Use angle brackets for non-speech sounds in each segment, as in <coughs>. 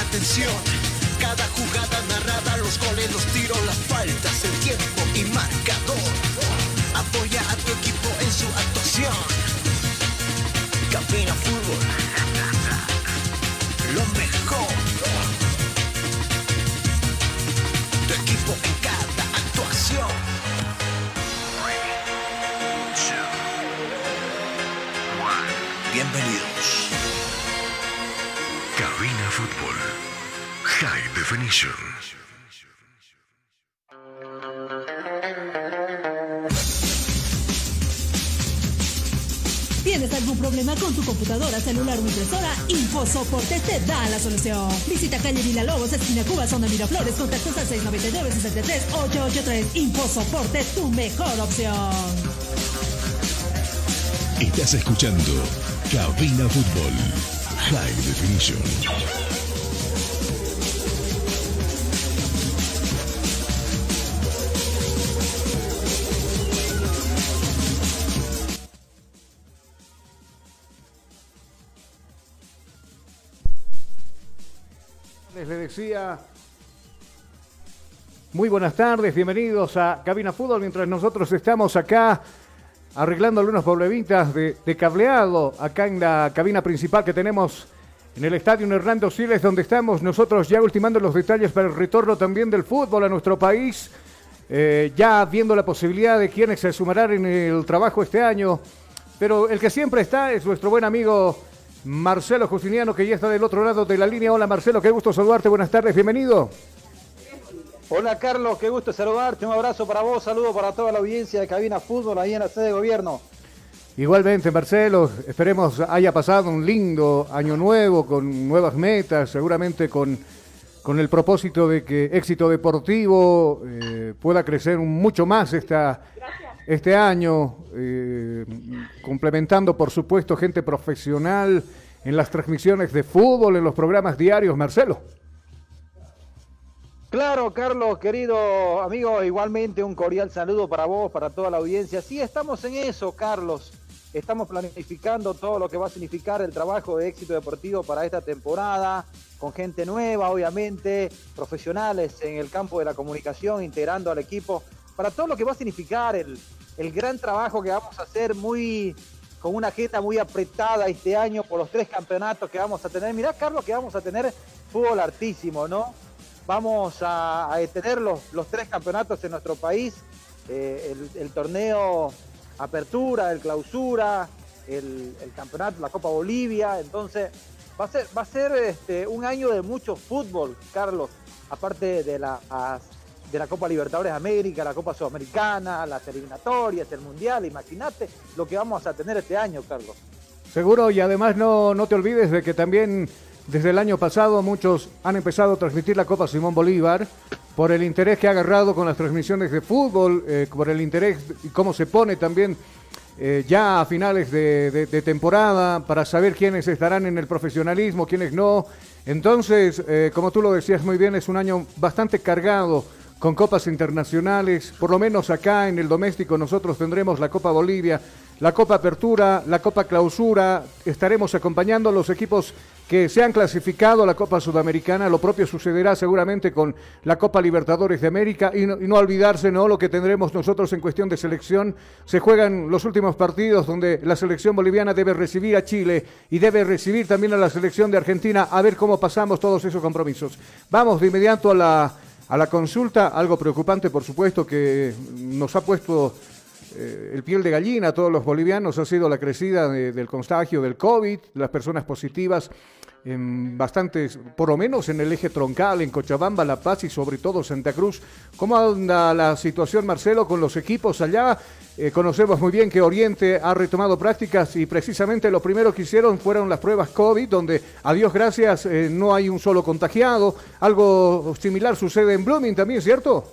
atención. Cada jugada narrada, los goles, los tiros, las faltas, el tiempo y marcador. Apoya a tu equipo en su actuación. Campina Fútbol. Celular o impresora, InfoSoporte te da la solución. Visita calle Vila Lobos, esquina Cuba, zona Miraflores, contactos al 699-63-883. InfoSoporte, tu mejor opción. Estás escuchando Cabina Fútbol High Definition. Muy buenas tardes, bienvenidos a Cabina Fútbol, mientras nosotros estamos acá arreglando algunos problemitas de, cableado acá en la cabina principal que tenemos en el estadio Hernando Siles, donde estamos nosotros ya ultimando los detalles para el retorno también del fútbol a nuestro país, eh, ya viendo la posibilidad de quienes se sumarán en el trabajo este año, pero el que siempre está es nuestro buen amigo Marcelo Justiniano, que ya está del otro lado de la línea. Hola Marcelo, qué gusto saludarte, buenas tardes, bienvenido. Hola Carlos, qué gusto saludarte, un abrazo para vos, saludo para toda la audiencia de Cabina Fútbol ahí en la sede de gobierno. Igualmente, Marcelo, esperemos haya pasado un lindo año nuevo con nuevas metas, seguramente con, con el propósito de que éxito deportivo eh, pueda crecer mucho más esta, este año, eh, complementando por supuesto gente profesional en las transmisiones de fútbol, en los programas diarios, Marcelo. Claro, Carlos, querido amigo, igualmente un cordial saludo para vos, para toda la audiencia. Sí, estamos en eso, Carlos. Estamos planificando todo lo que va a significar el trabajo de éxito deportivo para esta temporada, con gente nueva, obviamente, profesionales en el campo de la comunicación, integrando al equipo, para todo lo que va a significar el, el gran trabajo que vamos a hacer muy con una agenda muy apretada este año por los tres campeonatos que vamos a tener. Mirá, Carlos, que vamos a tener fútbol artísimo, ¿no? Vamos a, tener los, tres campeonatos en nuestro país, eh, el, torneo apertura, el clausura, el, campeonato, la Copa Bolivia, entonces va a ser, va a ser este, un año de mucho fútbol, Carlos, aparte de la, de la Copa Libertadores América, la Copa Sudamericana, las eliminatorias, el Mundial, imagínate lo que vamos a tener este año, Carlos. Seguro, y además no, no te olvides de que también desde el año pasado muchos han empezado a transmitir la Copa Simón Bolívar por el interés que ha agarrado con las transmisiones de fútbol, eh, por el interés y cómo se pone también eh, ya a finales de, temporada para saber quiénes estarán en el profesionalismo, quiénes no. Entonces, eh, como tú lo decías muy bien, es un año bastante cargado con copas internacionales, por lo menos acá en el doméstico nosotros tendremos la Copa Bolivia, la Copa Apertura, la Copa Clausura, estaremos acompañando a los equipos que se han clasificado a la Copa Sudamericana, lo propio sucederá seguramente con la Copa Libertadores de América y no, olvidarse ¿no? lo que tendremos nosotros en cuestión de selección. Se juegan los últimos partidos donde la selección boliviana debe recibir a Chile y debe recibir también a la selección de Argentina a ver cómo pasamos todos esos compromisos. Vamos de inmediato a la, a la consulta, algo preocupante por supuesto que nos ha puesto eh, el piel de gallina a todos los bolivianos. Ha sido la crecida del contagio del COVID, las personas positivas en bastantes, por lo menos en el eje troncal, en Cochabamba, La Paz y sobre todo Santa Cruz. ¿Cómo anda la situación, Marcelo, con los equipos allá? Eh, conocemos muy bien que Oriente ha retomado prácticas y precisamente lo primero que hicieron fueron las pruebas COVID, donde a Dios gracias eh, no hay un solo contagiado. Algo similar sucede en Blooming también, ¿cierto?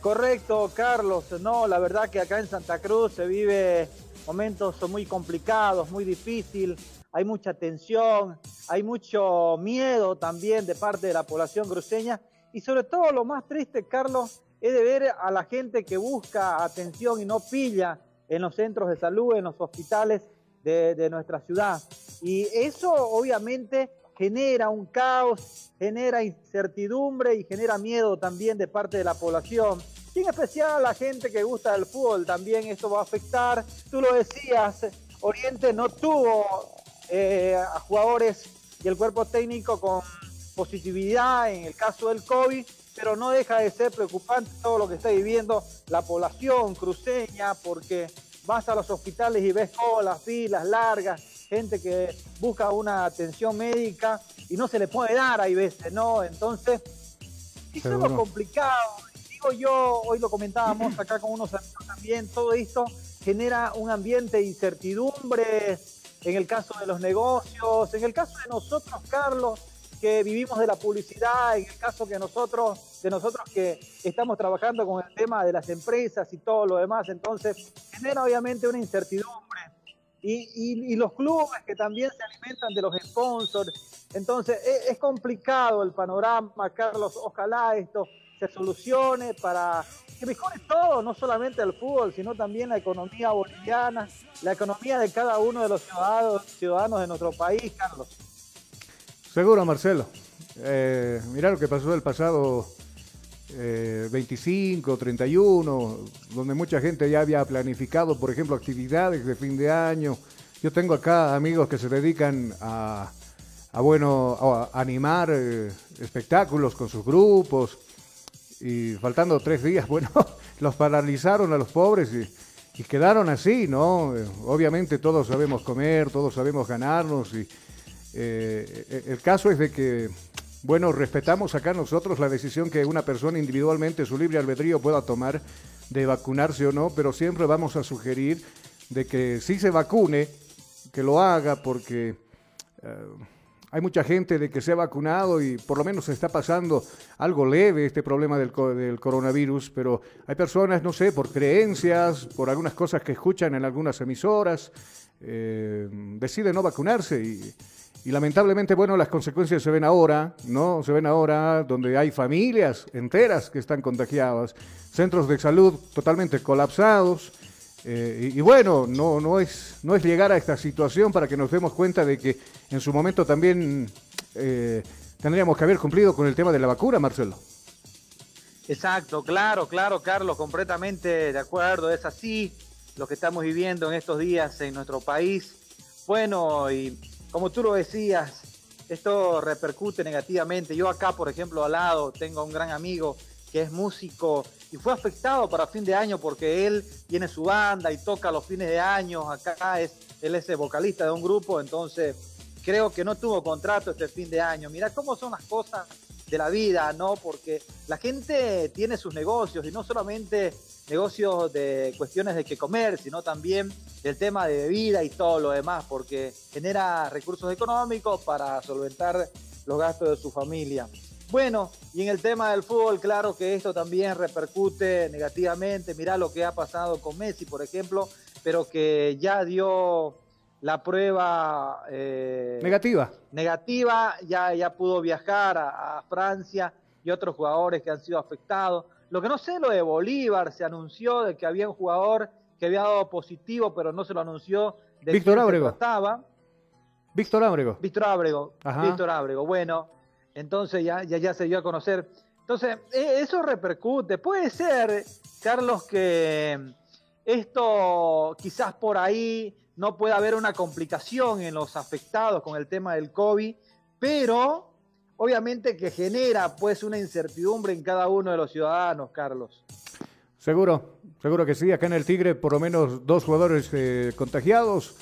Correcto, Carlos. No, la verdad que acá en Santa Cruz se vive momentos muy complicados, muy difíciles. Hay mucha tensión, hay mucho miedo también de parte de la población cruceña y sobre todo lo más triste, Carlos, es de ver a la gente que busca atención y no pilla en los centros de salud, en los hospitales de, de nuestra ciudad. Y eso obviamente genera un caos, genera incertidumbre y genera miedo también de parte de la población. Y en especial a la gente que gusta del fútbol también esto va a afectar. Tú lo decías, Oriente no tuvo eh, a jugadores y el cuerpo técnico con positividad en el caso del COVID, pero no deja de ser preocupante todo lo que está viviendo la población cruceña, porque vas a los hospitales y ves colas, filas largas, gente que busca una atención médica y no se le puede dar, hay veces, ¿no? Entonces, es algo complicado, digo yo, hoy lo comentábamos <clears throat> acá con unos amigos también, todo esto genera un ambiente de incertidumbre en el caso de los negocios, en el caso de nosotros, Carlos, que vivimos de la publicidad, en el caso que nosotros, de nosotros que estamos trabajando con el tema de las empresas y todo lo demás, entonces genera obviamente una incertidumbre. Y, los clubes que también se alimentan de los sponsors. Entonces es, es complicado el panorama, Carlos. Ojalá esto se solucione para que mejore todo, no solamente el fútbol, sino también la economía boliviana, la economía de cada uno de los ciudadanos, ciudadanos de nuestro país, Carlos. Seguro, Marcelo. Eh, mira lo que pasó el pasado 25, eh, 31, donde mucha gente ya había planificado, por ejemplo, actividades de fin de año. Yo tengo acá amigos que se dedican a, bueno, a animar eh, espectáculos con sus grupos, y faltando tres días, <laughs> bueno, los paralizaron a los pobres y, quedaron así, ¿no? Obviamente todos sabemos comer, todos sabemos ganarnos y eh, el caso es de que, bueno, respetamos acá nosotros la decisión que una persona individualmente, su libre albedrío pueda tomar de vacunarse o no, pero siempre vamos a sugerir de que si se vacune, que lo haga porque... Eh, hay mucha gente de que se ha vacunado y por lo menos se está pasando algo leve este problema del, del, coronavirus, pero hay personas, no sé, por creencias, por algunas cosas que escuchan en algunas emisoras, eh, deciden no vacunarse y, y, lamentablemente, bueno, las consecuencias se ven ahora, ¿no? Se ven ahora donde hay familias enteras que están contagiadas, centros de salud totalmente colapsados. Eh, y, bueno, no, no, es, no es llegar a esta situación para que nos demos cuenta de que en su momento también eh, tendríamos que haber cumplido con el tema de la vacuna, Marcelo. Exacto, claro, claro, Carlos, completamente de acuerdo, es así lo que estamos viviendo en estos días en nuestro país. Bueno, y como tú lo decías, esto repercute negativamente. Yo acá, por ejemplo, al lado tengo un gran amigo que es músico y fue afectado para fin de año porque él tiene su banda y toca los fines de año. Acá es, él es el vocalista de un grupo, entonces creo que no tuvo contrato este fin de año. Mira cómo son las cosas de la vida, ¿no? Porque la gente tiene sus negocios y no solamente negocios de cuestiones de qué comer, sino también el tema de bebida y todo lo demás, porque genera recursos económicos para solventar los gastos de su familia. Bueno, y en el tema del fútbol, claro que esto también repercute negativamente. Mirá lo que ha pasado con Messi, por ejemplo, pero que ya dio la prueba eh, negativa. Negativa, ya, ya pudo viajar a, Francia y otros jugadores que han sido afectados. Lo que no sé, lo de Bolívar, se anunció de que había un jugador que había dado positivo, pero no se lo anunció. De Víctor Ábrego. Estaba. Víctor Ábrego. Víctor Ábrego. Víctor Ábrego. Bueno, entonces ya, ya, ya se dio a conocer. Entonces, e, eso repercute. Puede ser, Carlos, que esto quizás por ahí no pueda haber una complicación en los afectados con el tema del COVID, pero obviamente que genera pues una incertidumbre en cada uno de los ciudadanos, Carlos. Seguro, seguro que sí. Acá en el Tigre por lo menos dos jugadores eh, contagiados.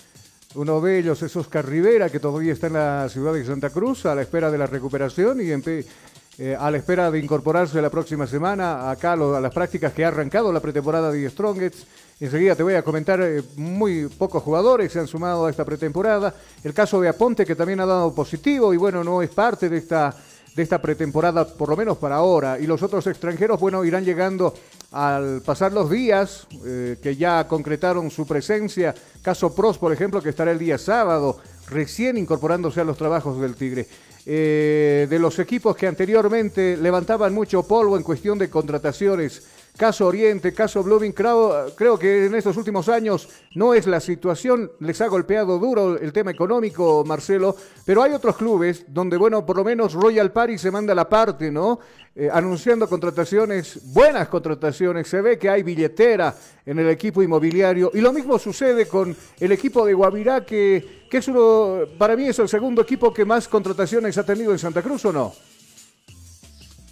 Uno de ellos es Oscar Rivera, que todavía está en la ciudad de Santa Cruz a la espera de la recuperación y eh, a la espera de incorporarse la próxima semana acá a, las prácticas que ha arrancado la pretemporada de Strongets. Enseguida te voy a comentar, eh, muy pocos jugadores se han sumado a esta pretemporada. El caso de Aponte, que también ha dado positivo y bueno, no es parte de esta de esta pretemporada, por lo menos para ahora. Y los otros extranjeros, bueno, irán llegando al pasar los días, eh, que ya concretaron su presencia. Caso Pros, por ejemplo, que estará el día sábado, recién incorporándose a los trabajos del Tigre. Eh, de los equipos que anteriormente levantaban mucho polvo en cuestión de contrataciones, Caso Oriente, caso Blooming, creo, creo, que en estos últimos años no es la situación, les ha golpeado duro el tema económico, Marcelo, pero hay otros clubes donde, bueno, por lo menos Royal Paris se manda la parte, ¿no? Eh, anunciando contrataciones, buenas contrataciones, se ve que hay billetera en el equipo inmobiliario y lo mismo sucede con el equipo de Guavirá, que, que es uno, para mí es el segundo equipo que más contrataciones ha tenido en Santa Cruz, ¿o no?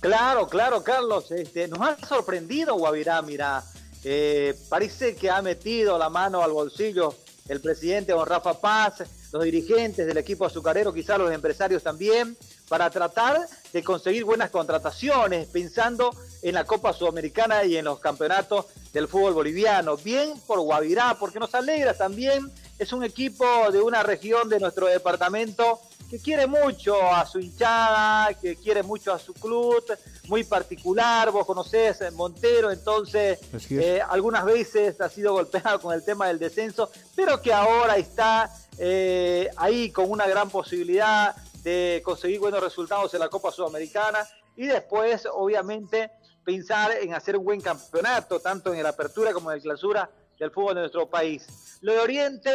Claro, claro, Carlos. Este, nos ha sorprendido Guavirá, mira. Eh, parece que ha metido la mano al bolsillo el presidente don Rafa Paz, los dirigentes del equipo azucarero, quizás los empresarios también, para tratar de conseguir buenas contrataciones, pensando en la Copa Sudamericana y en los campeonatos del fútbol boliviano. Bien por Guavirá, porque nos alegra también. Es un equipo de una región de nuestro departamento que quiere mucho a su hinchada, que quiere mucho a su club, muy particular, vos conocés Montero, entonces eh, algunas veces ha sido golpeado <laughs> con el tema del descenso, pero que ahora está eh, ahí con una gran posibilidad de conseguir buenos resultados en la Copa Sudamericana y después, obviamente, pensar en hacer un buen campeonato, tanto en el apertura como en el clausura del fútbol de nuestro país. Lo de Oriente,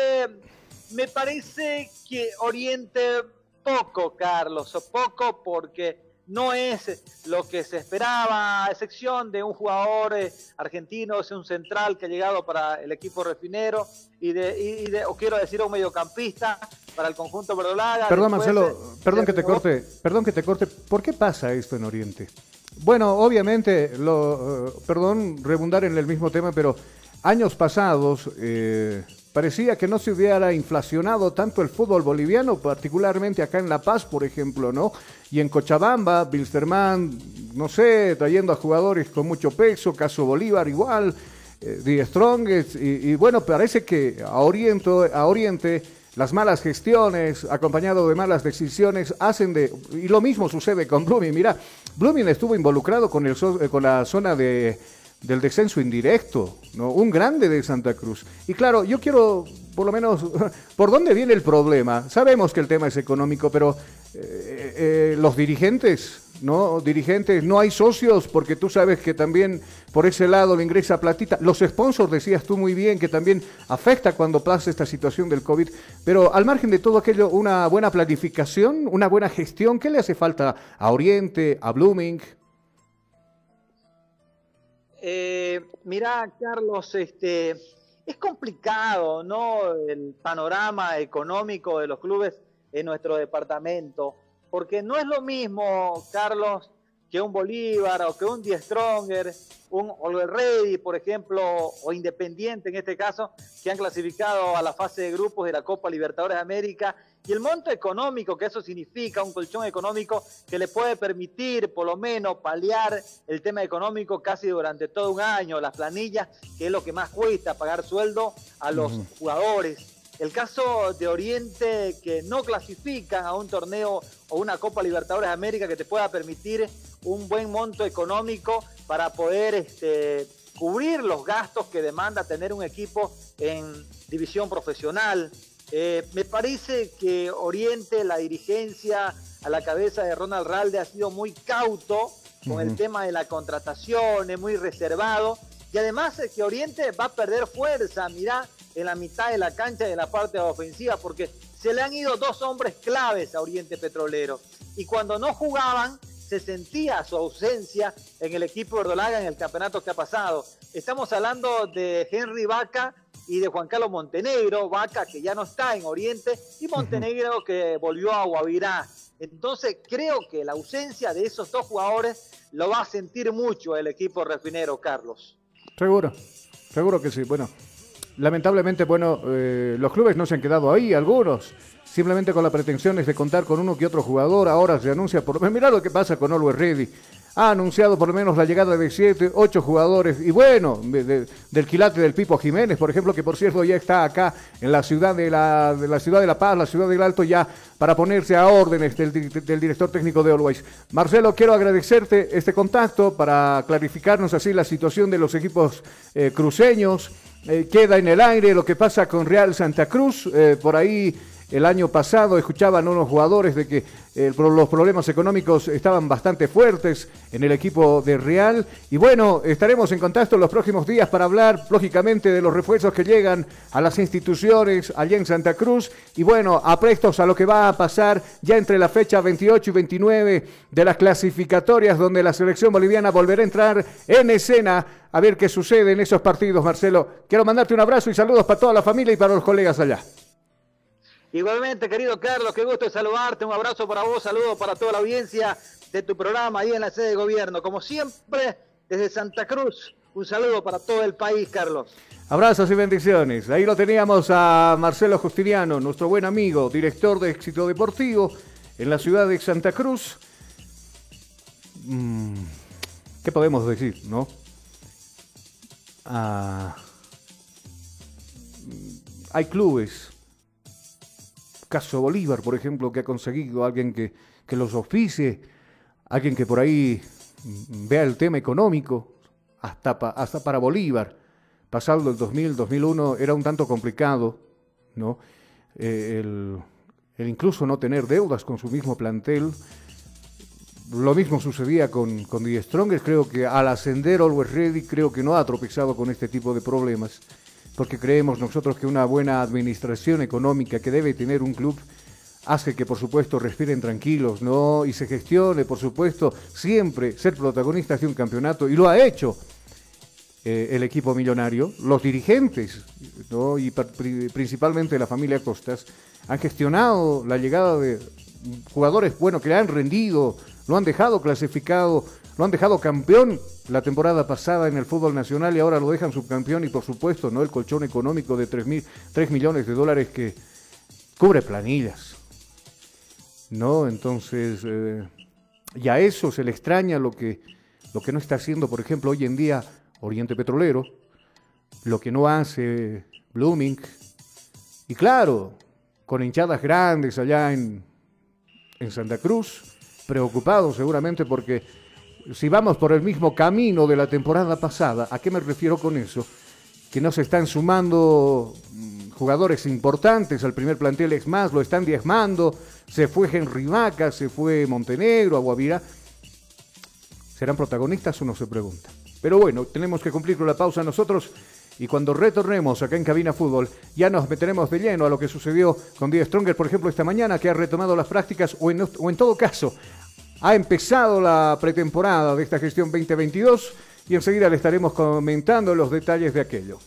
me parece que Oriente poco, Carlos, poco porque no es lo que se esperaba, a excepción de un jugador eh, argentino, es un central que ha llegado para el equipo refinero y de, o quiero decir un mediocampista para el conjunto verdolaga. Perdón, Marcelo, perdón que te corte, perdón que te corte, ¿por qué pasa esto en Oriente? Bueno, obviamente, lo, eh, perdón redundar en el mismo tema, pero años pasados eh, Parecía que no se hubiera inflacionado tanto el fútbol boliviano, particularmente acá en La Paz, por ejemplo, ¿no? Y en Cochabamba, Bilsterman, no sé, trayendo a jugadores con mucho peso, caso Bolívar igual, eh, The Strongest, y, bueno, parece que a Oriente, a Oriente las malas gestiones, acompañado de malas decisiones, hacen de... Y lo mismo sucede con Blooming. Mira, Blooming estuvo involucrado con, el, con la zona de del descenso indirecto, ¿no? un grande de Santa Cruz. Y claro, yo quiero, por lo menos, <laughs> ¿por dónde viene el problema? Sabemos que el tema es económico, pero eh, eh, los dirigentes, ¿no? Dirigentes, no hay socios, porque tú sabes que también por ese lado le ingresa platita. Los sponsors, decías tú muy bien, que también afecta cuando pasa esta situación del COVID. Pero al margen de todo aquello, una buena planificación, una buena gestión, ¿qué le hace falta a Oriente, a Blooming? Eh, mira, Carlos, este, es complicado, ¿no? El panorama económico de los clubes en nuestro departamento, porque no es lo mismo, Carlos, que un Bolívar o que un Die Stronger, un Oliver Ready, por ejemplo, o Independiente en este caso, que han clasificado a la fase de grupos de la Copa Libertadores de América. Y el monto económico que eso significa, un colchón económico que le puede permitir por lo menos paliar el tema económico casi durante todo un año, las planillas, que es lo que más cuesta pagar sueldo a los jugadores el caso de Oriente que no clasifican a un torneo o una Copa Libertadores de América que te pueda permitir un buen monto económico para poder este, cubrir los gastos que demanda tener un equipo en división profesional. Eh, me parece que Oriente, la dirigencia a la cabeza de Ronald Ralde ha sido muy cauto con el tema de la contratación, es muy reservado. Y además es que Oriente va a perder fuerza. Mirá, en la mitad de la cancha de la parte ofensiva, porque se le han ido dos hombres claves a Oriente Petrolero. Y cuando no jugaban, se sentía su ausencia en el equipo Verdolaga en el campeonato que ha pasado. Estamos hablando de Henry Vaca y de Juan Carlos Montenegro, Vaca que ya no está en Oriente y Montenegro que volvió a Guavirá. Entonces creo que la ausencia de esos dos jugadores lo va a sentir mucho el equipo refinero, Carlos. Seguro, seguro que sí. Bueno, lamentablemente, bueno, eh, los clubes no se han quedado ahí, algunos, simplemente con la pretensiones de contar con uno que otro jugador. Ahora se anuncia por. Mirá lo que pasa con Always Ready. Ha anunciado por lo menos la llegada de siete, ocho jugadores. Y bueno, del quilate del Pipo Jiménez, por ejemplo, que por cierto ya está acá en la ciudad de la, de ciudad de La Paz, la ciudad del Alto, ya para ponerse a órdenes del, del director técnico de Always. Marcelo, quiero agradecerte este contacto para clarificarnos así la situación de los equipos eh, cruceños. Eh, queda en el aire lo que pasa con Real Santa Cruz. Eh, por ahí el año pasado escuchaban unos jugadores de que eh, los problemas económicos estaban bastante fuertes en el equipo de Real. Y bueno, estaremos en contacto los próximos días para hablar, lógicamente, de los refuerzos que llegan a las instituciones allá en Santa Cruz. Y bueno, aprestos a lo que va a pasar ya entre la fecha 28 y 29 de las clasificatorias, donde la selección boliviana volverá a entrar en escena a ver qué sucede en esos partidos, Marcelo. Quiero mandarte un abrazo y saludos para toda la familia y para los colegas allá. Igualmente, querido Carlos, qué gusto saludarte. Un abrazo para vos, saludos para toda la audiencia de tu programa ahí en la sede de gobierno. Como siempre, desde Santa Cruz, un saludo para todo el país, Carlos. Abrazos y bendiciones. Ahí lo teníamos a Marcelo Justiniano, nuestro buen amigo, director de Éxito Deportivo en la ciudad de Santa Cruz. Mm, ¿Qué podemos decir, no? Ah, hay clubes caso Bolívar, por ejemplo, que ha conseguido alguien que, los oficie, alguien que por ahí vea el tema económico, hasta, hasta para Bolívar, pasado el 2000, 2001, era un tanto complicado, ¿no? Eh, el, incluso no tener deudas con su mismo plantel. Lo mismo sucedía con, con The Strongest. Creo que al ascender Always Ready, creo que no ha tropezado con este tipo de problemas porque creemos nosotros que una buena administración económica que debe tener un club hace que por supuesto respiren tranquilos, ¿no? Y se gestione, por supuesto, siempre ser protagonistas de un campeonato, y lo ha hecho eh, el equipo millonario, los dirigentes, ¿no? Y principalmente la familia Costas, han gestionado la llegada de jugadores, bueno, que le han rendido, lo han dejado clasificado, lo han dejado campeón la temporada pasada en el fútbol nacional y ahora lo dejan subcampeón y por supuesto no el colchón económico de 3, mil, 3 millones de dólares que cubre planillas. ¿No? Entonces, eh, y a eso se le extraña lo que, lo que no está haciendo, por ejemplo, hoy en día Oriente Petrolero, lo que no hace Blooming, y claro, con hinchadas grandes allá en, en Santa Cruz, preocupados seguramente porque si vamos por el mismo camino de la temporada pasada, ¿a qué me refiero con eso? Que no se están sumando mm, jugadores importantes al primer plantel, es más, lo están diezmando, se fue Henry Vaca, se fue Montenegro, Aguavira. ¿Serán protagonistas? Uno se pregunta. Pero bueno, tenemos que cumplir con la pausa nosotros y cuando retornemos acá en Cabina Fútbol ya nos meteremos de lleno a lo que sucedió con Die Stronger, por ejemplo, esta mañana, que ha retomado las prácticas o en, o en todo caso ha empezado la pretemporada de esta gestión 2022 y enseguida le estaremos comentando los detalles de aquello.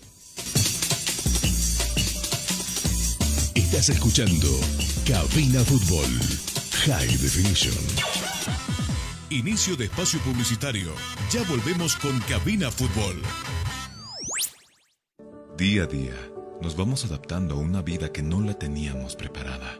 Estás escuchando Cabina Fútbol High Definition. Inicio de espacio publicitario. Ya volvemos con Cabina Fútbol. Día a día, nos vamos adaptando a una vida que no la teníamos preparada.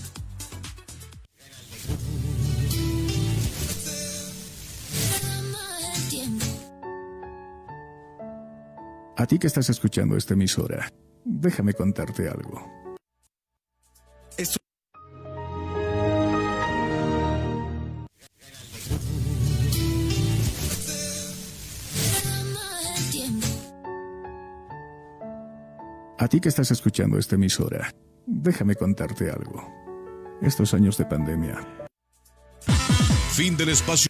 A ti que estás escuchando esta emisora, déjame contarte algo. A ti que estás escuchando esta emisora, déjame contarte algo. Estos años de pandemia. Fin del espacio.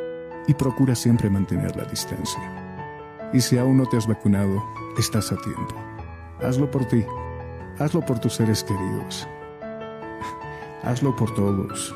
y procura siempre mantener la distancia. Y si aún no te has vacunado, estás a tiempo. Hazlo por ti, hazlo por tus seres queridos, hazlo por todos.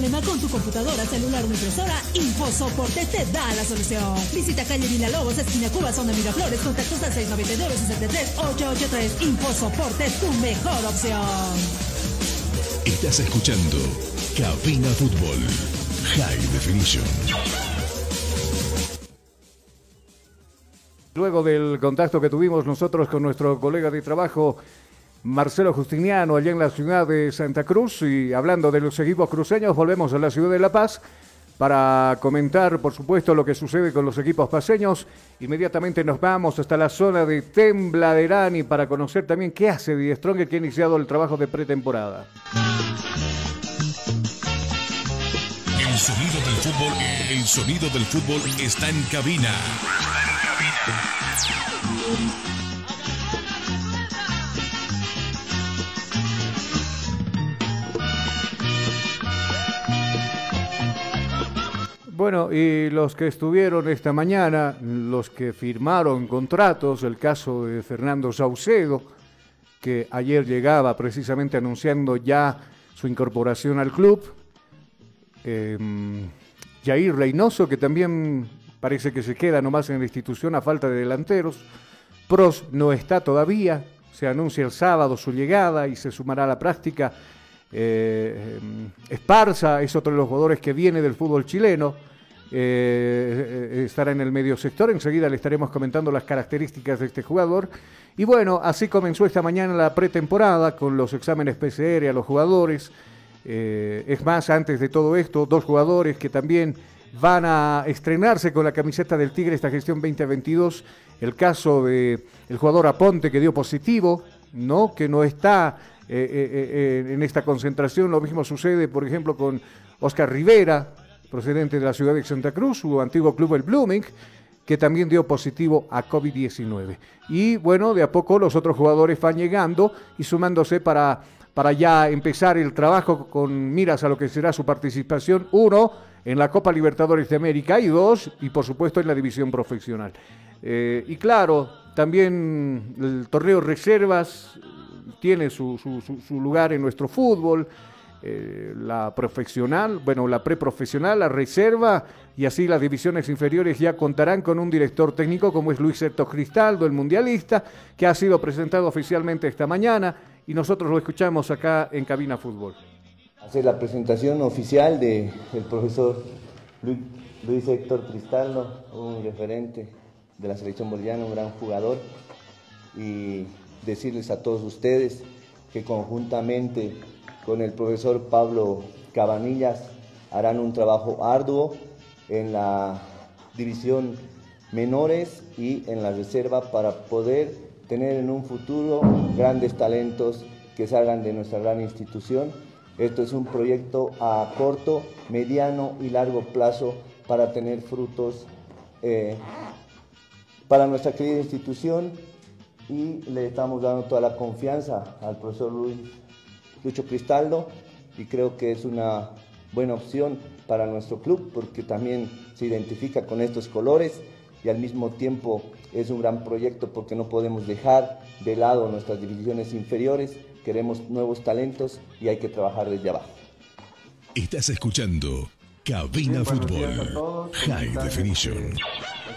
Problema con tu computadora, celular o impresora? InfoSoporte te da la solución. Visita calle Lobos, esquina Cuba, zona Miraflores, contactos al 699-63-883. InfoSoporte, tu mejor opción. Estás escuchando Cabina Fútbol High Definition. luego del contacto que tuvimos nosotros con nuestro colega de trabajo Marcelo Justiniano allá en la ciudad de Santa Cruz y hablando de los equipos cruceños volvemos a la ciudad de La Paz para comentar por supuesto lo que sucede con los equipos paseños. Inmediatamente nos vamos hasta la zona de Tembladerani para conocer también qué hace Die Strong que ha iniciado el trabajo de pretemporada. El sonido del fútbol, el sonido del fútbol está en cabina. Bueno, y los que estuvieron esta mañana, los que firmaron contratos, el caso de Fernando Saucedo, que ayer llegaba precisamente anunciando ya su incorporación al club. Eh, Jair Reynoso, que también parece que se queda nomás en la institución a falta de delanteros. Pros no está todavía, se anuncia el sábado su llegada y se sumará a la práctica. Eh, Esparza es otro de los jugadores que viene del fútbol chileno. Eh, eh, estará en el medio sector. Enseguida le estaremos comentando las características de este jugador. Y bueno, así comenzó esta mañana la pretemporada con los exámenes PCR a los jugadores. Eh, es más, antes de todo esto, dos jugadores que también van a estrenarse con la camiseta del Tigre esta gestión 2022. El caso de el jugador Aponte que dio positivo, ¿no? Que no está en esta concentración. Lo mismo sucede, por ejemplo, con Oscar Rivera, procedente de la ciudad de Santa Cruz, su antiguo club el Blooming, que también dio positivo a COVID-19. Y bueno, de a poco los otros jugadores van llegando y sumándose para, para ya empezar el trabajo con miras a lo que será su participación, uno, en la Copa Libertadores de América y dos, y por supuesto en la división profesional. Eh, y claro, también el torneo Reservas tiene su, su lugar en nuestro fútbol. Eh, la profesional, bueno, la preprofesional, la reserva y así las divisiones inferiores ya contarán con un director técnico como es Luis Certo Cristaldo, el mundialista, que ha sido presentado oficialmente esta mañana y nosotros lo escuchamos acá en Cabina Fútbol. Hacer la presentación oficial del profesor Luis, Luis Héctor Cristaldo, un referente de la selección boliviana, un gran jugador, y decirles a todos ustedes que conjuntamente con el profesor Pablo Cabanillas harán un trabajo arduo en la división menores y en la reserva para poder tener en un futuro grandes talentos que salgan de nuestra gran institución. Esto es un proyecto a corto, mediano y largo plazo para tener frutos eh, para nuestra querida institución y le estamos dando toda la confianza al profesor Luis Lucho Cristaldo y creo que es una buena opción para nuestro club porque también se identifica con estos colores y al mismo tiempo es un gran proyecto porque no podemos dejar de lado nuestras divisiones inferiores, queremos nuevos talentos y hay que trabajar desde abajo. Estás escuchando Cabina Fútbol. High Definition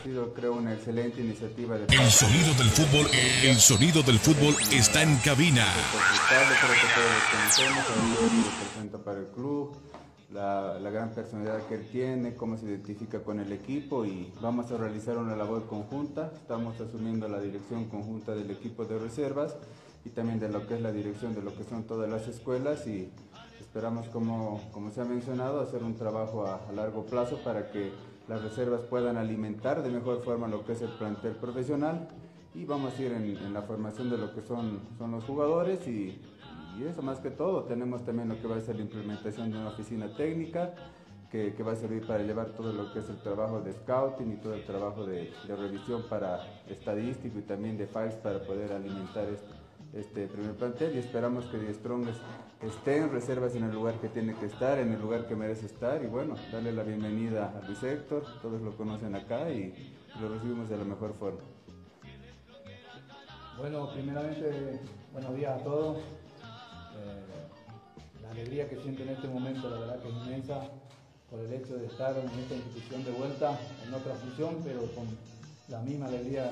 sido, creo, una excelente iniciativa. De el sonido del fútbol, el sonido del fútbol está en cabina. Para el club, la, la, gran personalidad que él tiene, cómo se identifica con el equipo y vamos a realizar una labor conjunta. Estamos asumiendo la dirección conjunta del equipo de reservas y también de lo que es la dirección de lo que son todas las escuelas y esperamos, como, como se ha mencionado, hacer un trabajo a, a largo plazo para que las reservas puedan alimentar de mejor forma lo que es el plantel profesional y vamos a ir en, la formación de lo que son, son los jugadores y, eso más que todo. Tenemos también lo que va a ser la implementación de una oficina técnica que, que, va a servir para llevar todo lo que es el trabajo de scouting y todo el trabajo de, revisión para estadístico y también de files para poder alimentar esto este primer plantel y esperamos que Die Strong esté en reservas en el lugar que tiene que estar, en el lugar que merece estar y bueno, darle la bienvenida a Luis Héctor, todos lo conocen acá y lo recibimos de la mejor forma. Bueno, primeramente, buenos días a todos. Eh, la alegría que siento en este momento, la verdad que es inmensa por el hecho de estar en esta institución de vuelta, en otra función, pero con la misma alegría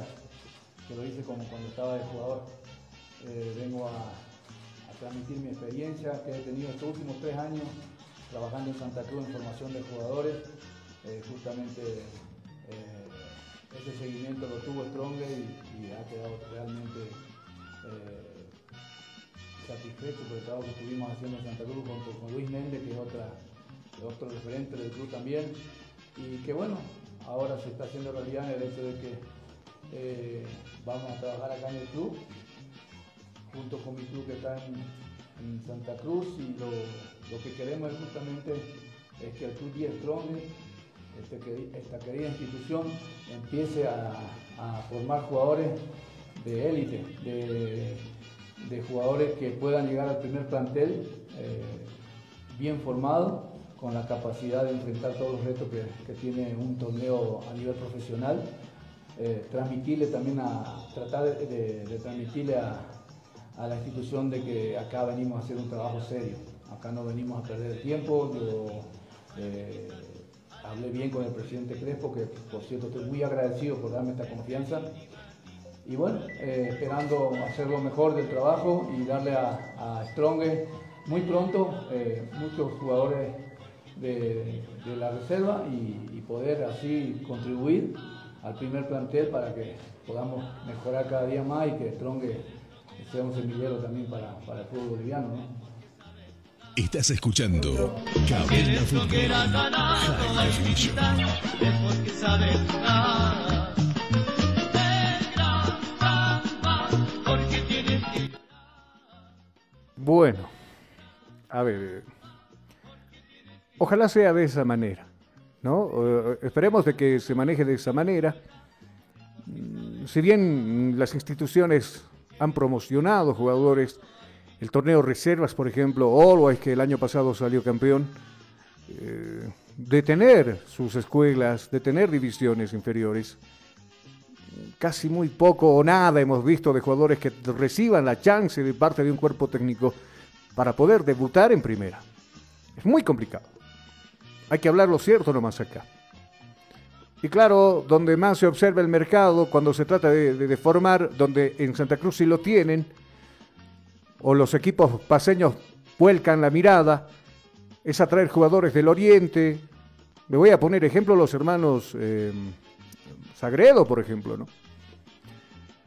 que lo hice como cuando estaba de jugador. Eh, vengo a, transmitir mi experiencia que he tenido estos últimos tres años trabajando en Santa Cruz en formación de jugadores, eh, justamente eh, ese seguimiento lo tuvo Stronger y, ha quedado realmente eh, satisfecho por el trabajo que estuvimos haciendo en Santa Cruz con, con Luis Méndez, que es otro referente del club también. Y que bueno, ahora se está haciendo realidad el hecho de que vamos a trabajar acá en el club, junto con mi club que está en, Santa Cruz y lo, que queremos es justamente es que el Club 10 Strong, este esta querida institución, empiece a, formar jugadores de élite, de, jugadores que puedan llegar al primer plantel eh, bien formados con la capacidad de enfrentar todos los retos que, tiene un torneo a nivel profesional. Eh, transmitirle también a, tratar de, transmitirle a, la institución de que acá venimos a hacer un trabajo serio. Acá no venimos a perder el tiempo. Yo eh, hablé bien con el presidente Crespo, que por cierto estoy muy agradecido por darme esta confianza. Y bueno, eh, esperando hacer lo mejor del trabajo y darle a, a Strong muy pronto muchos jugadores de, la reserva y, poder así contribuir al primer plantel para que podamos mejorar cada día más y que Strong sea un semillero también para, para el fútbol boliviano. ¿no? Estás escuchando Fútbol. Bueno, a ver, Ojalá sea de esa manera, ¿no? esperemos de que se maneje de esa manera. Mm, si bien las instituciones han promocionado jugadores, el torneo reservas, por ejemplo, es que el año pasado salió campeón, eh, de tener sus escuelas, de tener divisiones inferiores, casi muy poco o nada hemos visto de jugadores que reciban la chance de parte de un cuerpo técnico para poder debutar en primera. Es muy complicado. Hay que hablar lo cierto nomás acá. Y claro, donde más se observa el mercado, cuando se trata de, formar, donde en Santa Cruz sí lo tienen, o los equipos paseños vuelcan la mirada, es atraer jugadores del Oriente. Me voy a poner ejemplo los hermanos eh, Sagredo, por ejemplo, ¿no?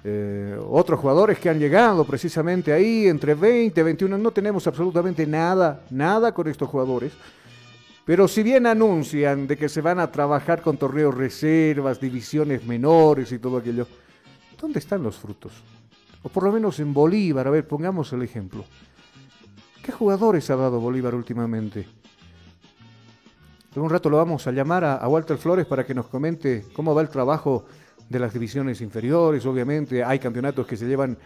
Eh, otros jugadores que han llegado precisamente ahí, entre 20 y 21, no tenemos absolutamente nada, nada con estos jugadores. Pero si bien anuncian de que se van a trabajar con torneos reservas, divisiones menores y todo aquello, ¿dónde están los frutos? O por lo menos en Bolívar, a ver, pongamos el ejemplo. ¿Qué jugadores ha dado Bolívar últimamente? En un rato lo vamos a llamar a, Walter Flores para que nos comente cómo va el trabajo de las divisiones inferiores. Obviamente hay campeonatos que se llevan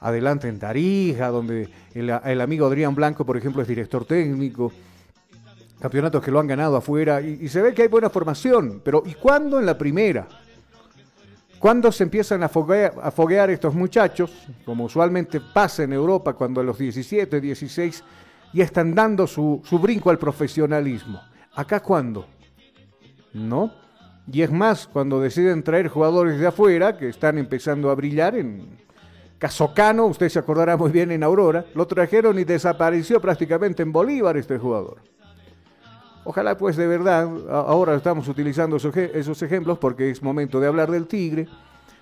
adelante en Tarija, donde el, el amigo Adrián Blanco, por ejemplo, es director técnico campeonatos que lo han ganado afuera y, se ve que hay buena formación, pero ¿y cuándo en la primera? ¿Cuándo se empiezan a foguear, estos muchachos, como usualmente pasa en Europa cuando a los 17, 16 ya están dando su, su brinco al profesionalismo? ¿Acá cuándo? ¿No? Y es más, cuando deciden traer jugadores de afuera que están empezando a brillar en Casocano, usted se acordará muy bien en Aurora, lo trajeron y desapareció prácticamente en Bolívar este jugador. Ojalá pues de verdad, ahora estamos utilizando esos ejemplos porque es momento de hablar del Tigre.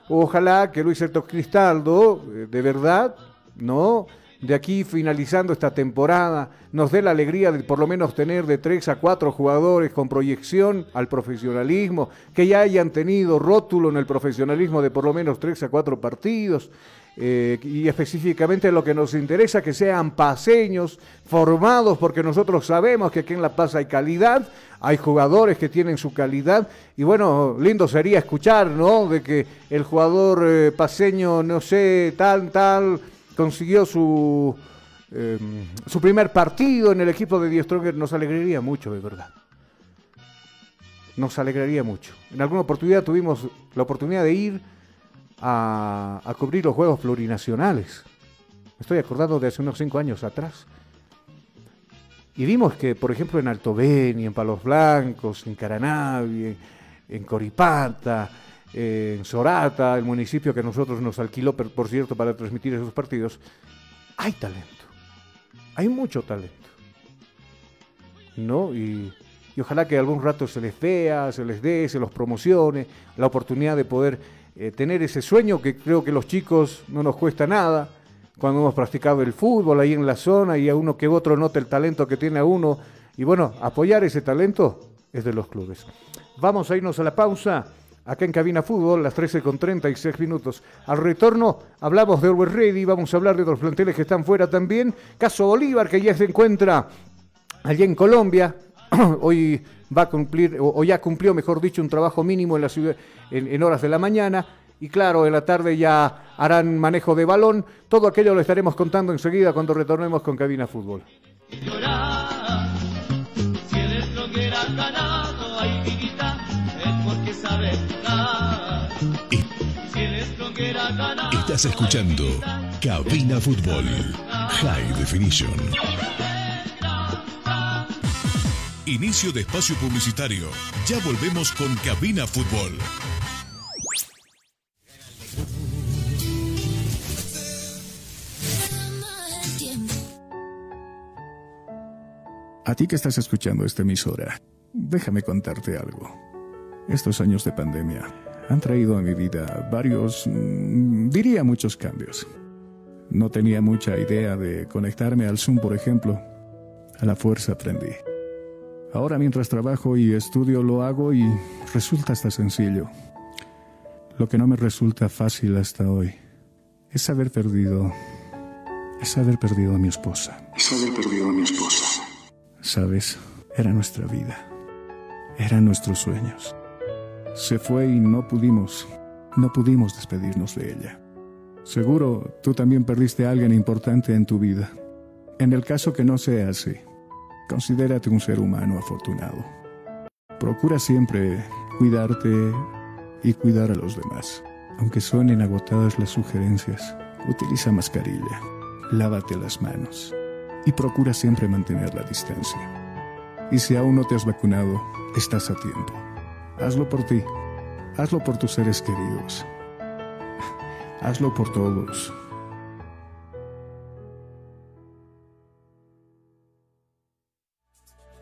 Ojalá que Luis Herto Cristaldo, eh, de verdad, ¿no? De aquí finalizando esta temporada, nos dé la alegría de por lo menos tener de tres a cuatro jugadores con proyección al profesionalismo, que ya hayan tenido rótulo en el profesionalismo de por lo menos tres a cuatro partidos, eh, y específicamente lo que nos interesa, que sean paseños, formados, porque nosotros sabemos que aquí en La Paz hay calidad, hay jugadores que tienen su calidad, y bueno, lindo sería escuchar, ¿no? De que el jugador eh, paseño, no sé, tal, tal, consiguió su, em, su primer partido en el equipo de Die Stronger, nos alegraría mucho, de verdad. Nos alegraría mucho. En alguna oportunidad tuvimos la oportunidad de ir a, cubrir los Juegos Plurinacionales. estoy acordando de hace unos cinco años atrás. Y vimos que, por ejemplo, en Alto Beni, en Palos Blancos, en Caranavi, en Coripata, en Sorata, el municipio que nosotros nos alquiló, por cierto, para transmitir esos partidos, hay talento. Hay mucho talento. ¿No? Y, y ojalá que algún rato se les vea, se les dé, se los promocione, la oportunidad de poder eh, tener ese sueño que creo que los chicos no nos cuesta nada. Cuando hemos practicado el fútbol ahí en la zona y a uno que otro nota el talento que tiene a uno. Y bueno, apoyar ese talento es de los clubes. Vamos a irnos a la pausa acá en Cabina Fútbol, las 13 con 36 minutos. Al retorno hablamos de Always Ready, vamos a hablar de los planteles que están fuera también. Caso Bolívar, que ya se encuentra allí en Colombia. <coughs> Hoy va a cumplir, o, ya cumplió, mejor dicho, un trabajo mínimo en la ciudad en, horas de la mañana. Y claro, en la tarde ya harán manejo de balón. Todo aquello lo estaremos contando enseguida cuando retornemos con Cabina Fútbol. Estás escuchando Cabina Fútbol High Definition. Inicio de espacio publicitario. Ya volvemos con Cabina Fútbol. A ti que estás escuchando esta emisora, déjame contarte algo. Estos años de pandemia han traído a mi vida varios, mm, diría muchos cambios. No tenía mucha idea de conectarme al Zoom, por ejemplo. A la fuerza aprendí. Ahora mientras trabajo y estudio lo hago y resulta hasta sencillo. Lo que no me resulta fácil hasta hoy es haber perdido, es haber perdido a mi esposa. Es haber perdido a mi esposa. Sabes, era nuestra vida, eran nuestros sueños. Se fue y no pudimos, no pudimos despedirnos de ella. Seguro tú también perdiste a alguien importante en tu vida. En el caso que no sea así, considérate un ser humano afortunado. Procura siempre cuidarte y cuidar a los demás. Aunque suenen agotadas las sugerencias, utiliza mascarilla, lávate las manos y procura siempre mantener la distancia. Y si aún no te has vacunado, estás a tiempo. Hazlo por ti. Hazlo por tus seres queridos. Hazlo por todos.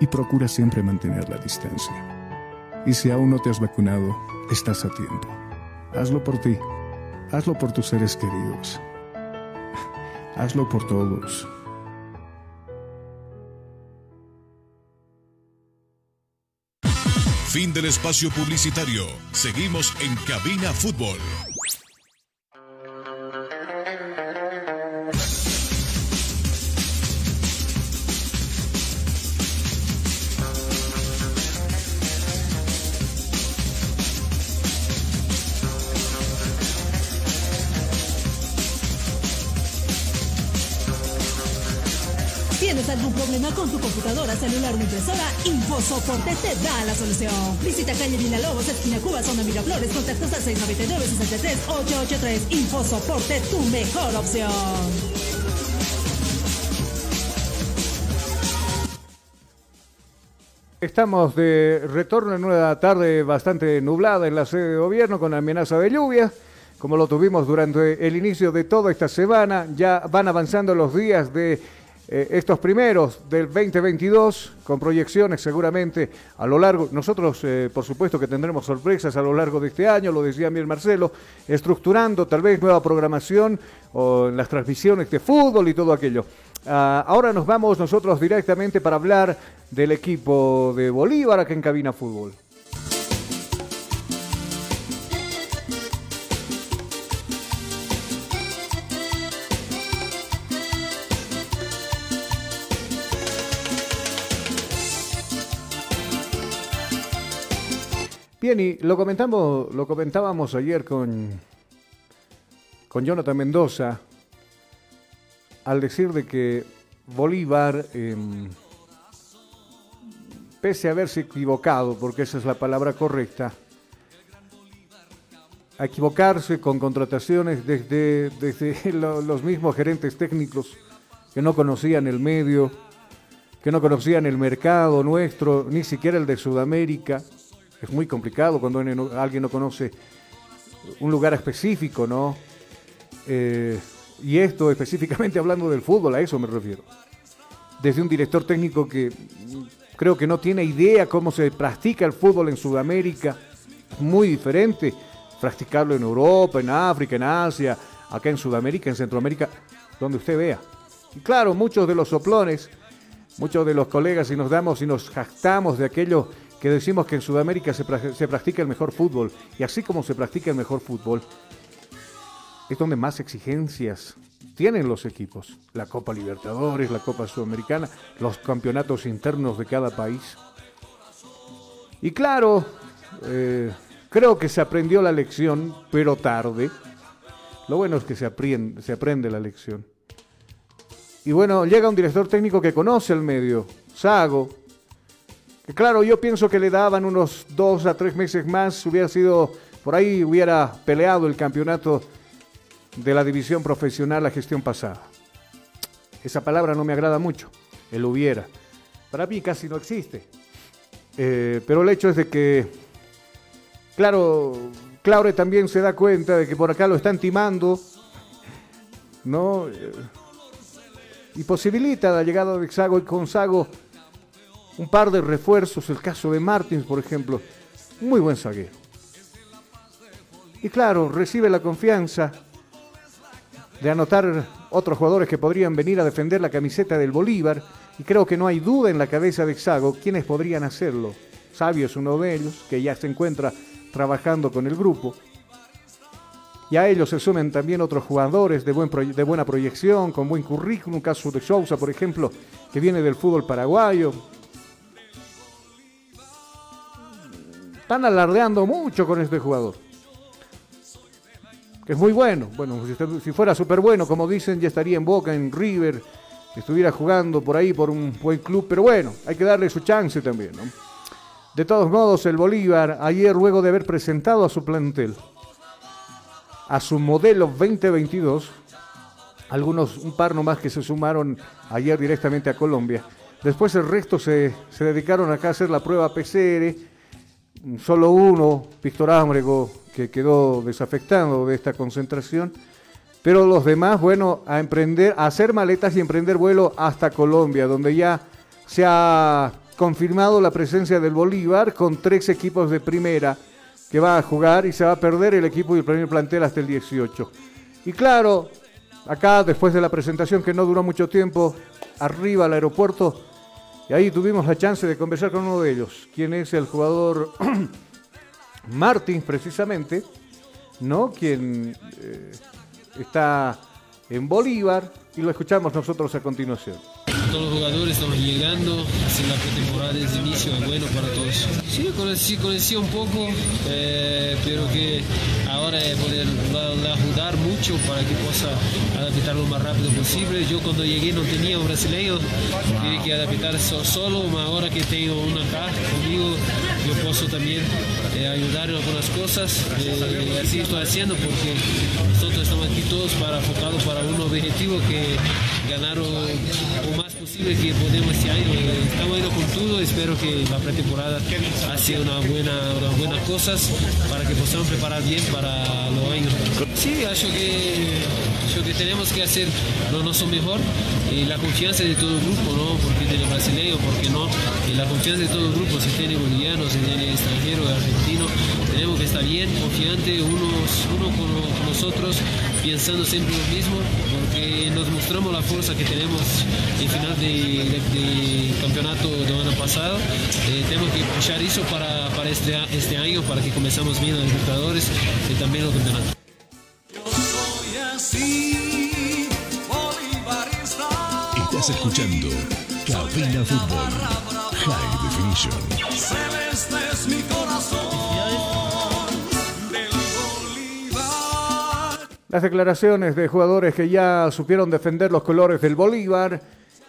y procura siempre mantener la distancia. Y si aún no te has vacunado, estás a tiempo. Hazlo por ti, hazlo por tus seres queridos, <laughs> hazlo por todos. Fin del espacio publicitario. Seguimos en Cabina Fútbol. Problema con tu computadora, celular o impresora? InfoSoporte te da la solución. Visita calle Villalobos, esquina Cuba, zona Miraflores, contactos al 699-63-883. InfoSoporte, tu mejor opción. Estamos de retorno en una tarde bastante nublada en la sede de gobierno con amenaza de lluvia, como lo tuvimos durante el inicio de toda esta semana. Ya van avanzando los días de eh, estos primeros del 2022, con proyecciones seguramente a lo largo. Nosotros, eh, por supuesto, que tendremos sorpresas a lo largo de este año, lo decía bien Marcelo, estructurando tal vez nueva programación o las transmisiones de fútbol y todo aquello. Ah, ahora nos vamos nosotros directamente para hablar del equipo de Bolívar acá en Cabina Fútbol. Bien, y lo comentamos, lo comentábamos ayer con, con Jonathan Mendoza, al decir de que Bolívar, eh, pese a haberse equivocado, porque esa es la palabra correcta, a equivocarse con contrataciones desde, desde <laughs> lo, los mismos gerentes técnicos que no conocían el medio, que no conocían el mercado nuestro, ni siquiera el de Sudamérica. Es muy complicado cuando alguien no conoce un lugar específico, ¿no? Eh, y esto específicamente <laughs> hablando del fútbol, a eso me refiero. Desde un director técnico que creo que no tiene idea cómo se practica el fútbol en Sudamérica, muy diferente practicarlo en Europa, en África, en Asia, acá en Sudamérica, en Centroamérica, donde usted vea. Y claro, muchos de los soplones, muchos de los colegas, si nos damos y nos jactamos de aquello que decimos que en Sudamérica se, practica el mejor fútbol, y así como se practica el mejor fútbol, es donde más exigencias tienen los equipos. La Copa Libertadores, la Copa Sudamericana, los campeonatos internos de cada país. Y claro, eh, creo que se aprendió la lección, pero tarde. Lo bueno es que se aprende, se aprende la lección. Y bueno, llega un director técnico que conoce el medio, Sago. Claro, yo pienso que le daban unos dos a tres meses más, hubiera sido, por ahí hubiera peleado el campeonato de la división profesional la gestión pasada. Esa palabra no me agrada mucho, el hubiera. Para mí casi no existe. Eh, pero el hecho es de que, claro, Claure también se da cuenta de que por acá lo están timando, ¿no? Eh, y posibilita la llegada de Sago y con Sago un par de refuerzos, el caso de Martins, por ejemplo, muy buen zaguero. Y claro, recibe la confianza de anotar otros jugadores que podrían venir a defender la camiseta del Bolívar, y creo que no hay duda en la cabeza de Sago quiénes podrían hacerlo. Sabio es uno de ellos, que ya se encuentra trabajando con el grupo. Y a ellos se sumen también otros jugadores de, buen de buena proyección, con buen currículum, caso de Sousa, por ejemplo, que viene del fútbol paraguayo. Están alardeando mucho con este jugador. Que es muy bueno. Bueno, si fuera súper bueno, como dicen, ya estaría en Boca, en River, estuviera jugando por ahí por un buen club. Pero bueno, hay que darle su chance también, ¿no? De todos modos, el Bolívar, ayer luego de haber presentado a su plantel, a su modelo 2022, algunos, un par nomás que se sumaron ayer directamente a Colombia. Después el resto se, se dedicaron acá a hacer la prueba PCR. Solo uno, Víctor Ámbrego, que quedó desafectado de esta concentración. Pero los demás, bueno, a emprender, a hacer maletas y emprender vuelo hasta Colombia, donde ya se ha confirmado la presencia del Bolívar con tres equipos de primera que va a jugar y se va a perder el equipo y el primer plantel hasta el 18. Y claro, acá después de la presentación que no duró mucho tiempo, arriba al aeropuerto, y ahí tuvimos la chance de conversar con uno de ellos, quien es el jugador <clears throat> Martins precisamente, ¿no? Quien eh, está en Bolívar y lo escuchamos nosotros a continuación los jugadores estamos llegando, así la pretemporada desde inicio es bueno para todos. Sí, conocí, conocí un poco, eh, pero que ahora es poder ayudar mucho para que pueda adaptar lo más rápido posible. Yo cuando llegué no tenía un brasileño, tuve que adaptar solo, ahora que tengo una acá conmigo, yo puedo también eh, ayudar en algunas cosas. Eh, así estoy haciendo porque nosotros estamos aquí todos para enfocados para un objetivo que ganar posible que podemos este año. Estamos yendo con todo, espero que la pretemporada una buena, unas buenas cosas para que podamos preparar bien para los años. Sí, acho que, que tenemos que hacer lo nuestro mejor y la confianza de todo el grupo, ¿no? porque tiene brasileño, porque no, y la confianza de todo el grupo, si tiene boliviano, si tiene extranjero, argentino, tenemos que estar bien, confiante unos, uno con, nosotros, pensando siempre lo mismo, porque nos mostramos la fuerza que tenemos en final de, campeonato del año pasado. Eh, tenemos que puchar eso para, para este, este año, para que comenzamos bien los Libertadores y también los campeonatos. Estás escuchando Cabina Fútbol High Definition. mi Las declaraciones de jugadores que ya supieron defender los colores del Bolívar.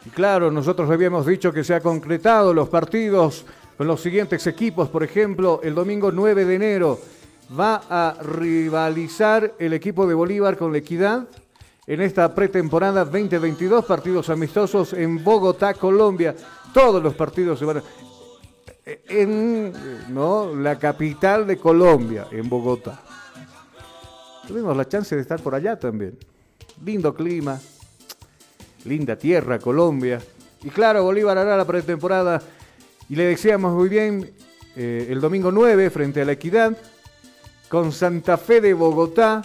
Y claro, nosotros habíamos dicho que se ha concretado los partidos con los siguientes equipos. Por ejemplo, el domingo 9 de enero va a rivalizar el equipo de Bolívar con la Equidad en esta pretemporada 2022, partidos amistosos en Bogotá, Colombia. Todos los partidos se van a... En ¿no? la capital de Colombia, en Bogotá. Tuvimos la chance de estar por allá también. Lindo clima, linda tierra, Colombia. Y claro, Bolívar hará la pretemporada y le deseamos muy bien eh, el domingo 9 frente a la Equidad, con Santa Fe de Bogotá,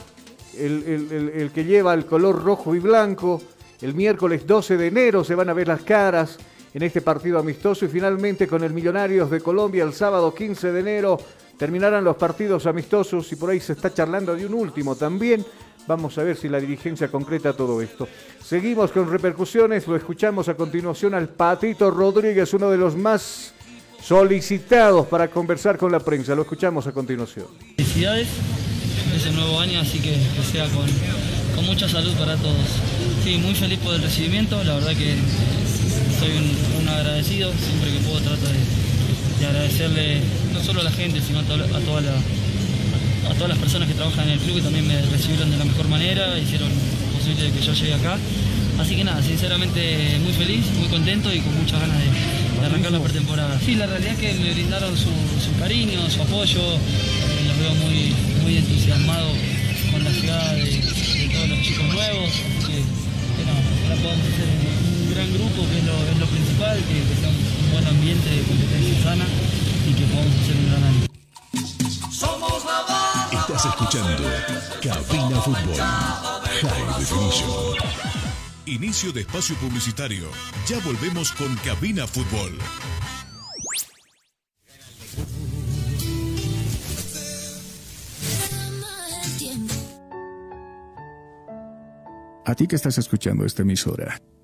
el, el, que lleva el color rojo y blanco. El miércoles 12 de enero se van a ver las caras en este partido amistoso y finalmente con el Millonarios de Colombia el sábado 15 de enero terminarán los partidos amistosos y por ahí se está charlando de un último también. Vamos a ver si la dirigencia concreta todo esto. Seguimos con repercusiones, lo escuchamos a continuación al Patito Rodríguez, uno de los más solicitados para conversar con la prensa. Lo escuchamos a continuación. Felicidades, es el nuevo año, así que que sea con, mucha salud para todos. Sí, muy feliz por el recibimiento, la verdad que soy un, un agradecido, siempre que puedo trato de, de agradecerle no solo a la gente, sino a, to- a toda la- a todas las personas que trabajan en el club que también me recibieron de la mejor manera, hicieron posible que yo llegue acá. Así que nada, sinceramente muy feliz, muy contento y con muchas ganas de, de arrancar la pretemporada. Sí, la realidad es que me brindaron su, su cariño, su apoyo, eh, los veo muy, muy entusiasmados con la llegada de, de todos los chicos nuevos, así que, que nada, ahora podamos hacer un gran grupo, que es lo, es lo principal, que, que sea un, buen ambiente de competencia sana y que podamos hacer un gran año. Estás escuchando Cabina Fútbol High Definition. Inicio de espacio publicitario. Ya volvemos con Cabina Fútbol. A ti que estás escuchando esta emisora,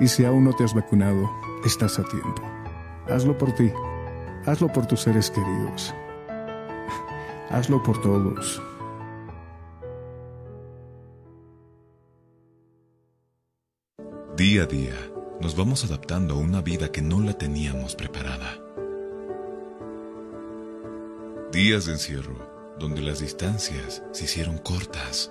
Y si aún no te has vacunado, estás a tiempo. Hazlo por ti, hazlo por tus seres queridos, <laughs> hazlo por todos. Día a día, nos vamos adaptando a una vida que no la teníamos preparada. Días de encierro, donde las distancias se hicieron cortas.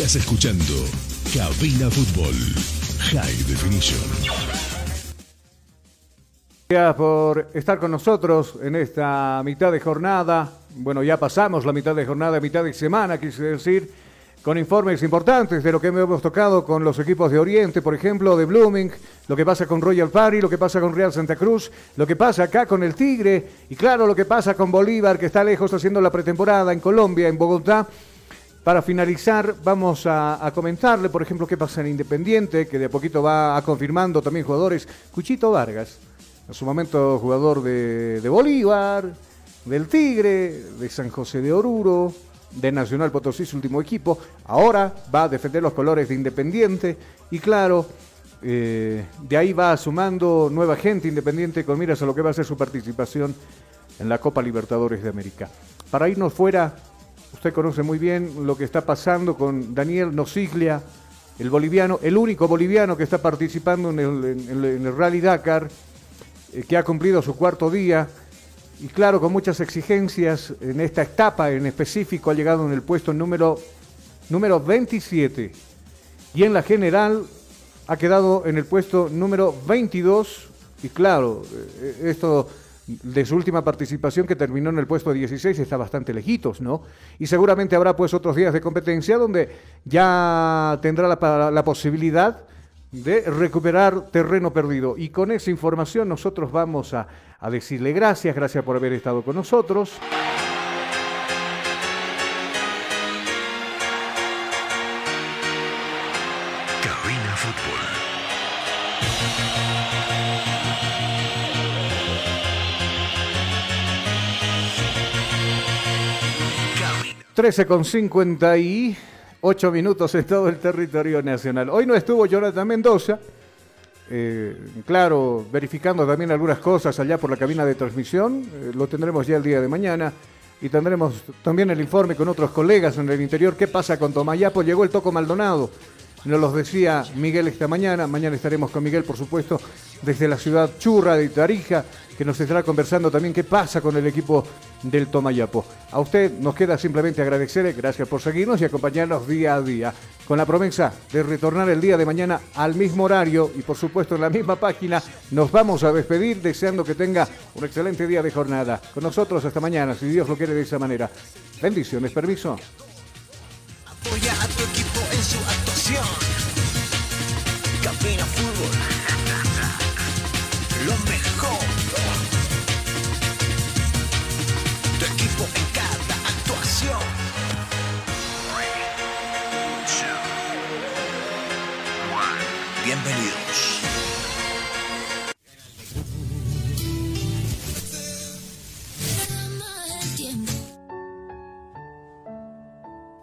Estás escuchando Cabina Fútbol High Definition. Gracias por estar con nosotros en esta mitad de jornada. Bueno, ya pasamos la mitad de jornada, mitad de semana, quise decir, con informes importantes de lo que hemos tocado con los equipos de Oriente, por ejemplo, de Blooming, lo que pasa con Royal Party, lo que pasa con Real Santa Cruz, lo que pasa acá con el Tigre y claro, lo que pasa con Bolívar, que está lejos haciendo la pretemporada en Colombia, en Bogotá. Para finalizar, vamos a, comentarle, por ejemplo, qué pasa en Independiente, que de a poquito va confirmando también jugadores. Cuchito Vargas, en su momento jugador de, Bolívar, del Tigre, de San José de Oruro, de Nacional Potosí, su último equipo. Ahora va a defender los colores de Independiente y claro, eh, de ahí va sumando nueva gente independiente con miras a lo que va a ser su participación en la Copa Libertadores de América. Para irnos fuera, Usted conoce muy bien lo que está pasando con Daniel Nosiglia, el boliviano, el único boliviano que está participando en el, Rally Dakar, eh, que ha cumplido su cuarto día. Y claro, con muchas exigencias en esta etapa en específico ha llegado en el puesto número, número 27 y en la general ha quedado en el puesto número 22 y claro, eh, esto de su última participación que terminó en el puesto 16 está bastante lejitos, ¿no? Y seguramente habrá pues otros días de competencia donde ya tendrá la, posibilidad de recuperar terreno perdido. Y con esa información nosotros vamos a decirle gracias, gracias por haber estado con nosotros. 13 con 58 minutos en todo el territorio nacional. Hoy no estuvo Jonathan Mendoza, eh, claro, verificando también algunas cosas allá por la cabina de transmisión. Eh, lo tendremos ya el día de mañana. Y tendremos también el informe con otros colegas en el interior. ¿Qué pasa con Tomayapo? Llegó el Toco Maldonado. Nos los decía Miguel esta mañana. Mañana estaremos con Miguel, por supuesto, desde la ciudad churra de Tarija, que nos estará conversando también qué pasa con el equipo del Tomayapo. A usted nos queda simplemente agradecerle, gracias por seguirnos y acompañarnos día a día, con la promesa de retornar el día de mañana al mismo horario y por supuesto en la misma página. Nos vamos a despedir deseando que tenga un excelente día de jornada. Con nosotros hasta mañana, si Dios lo quiere de esa manera. Bendiciones, permiso.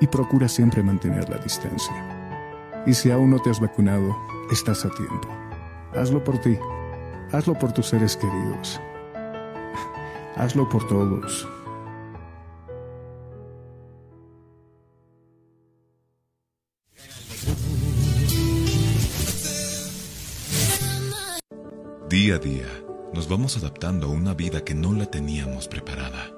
y procura siempre mantener la distancia. Y si aún no te has vacunado, estás a tiempo. Hazlo por ti, hazlo por tus seres queridos <laughs> Hazlo por todos. Día a día, nos vamos adaptando a una vida que no la teníamos preparada.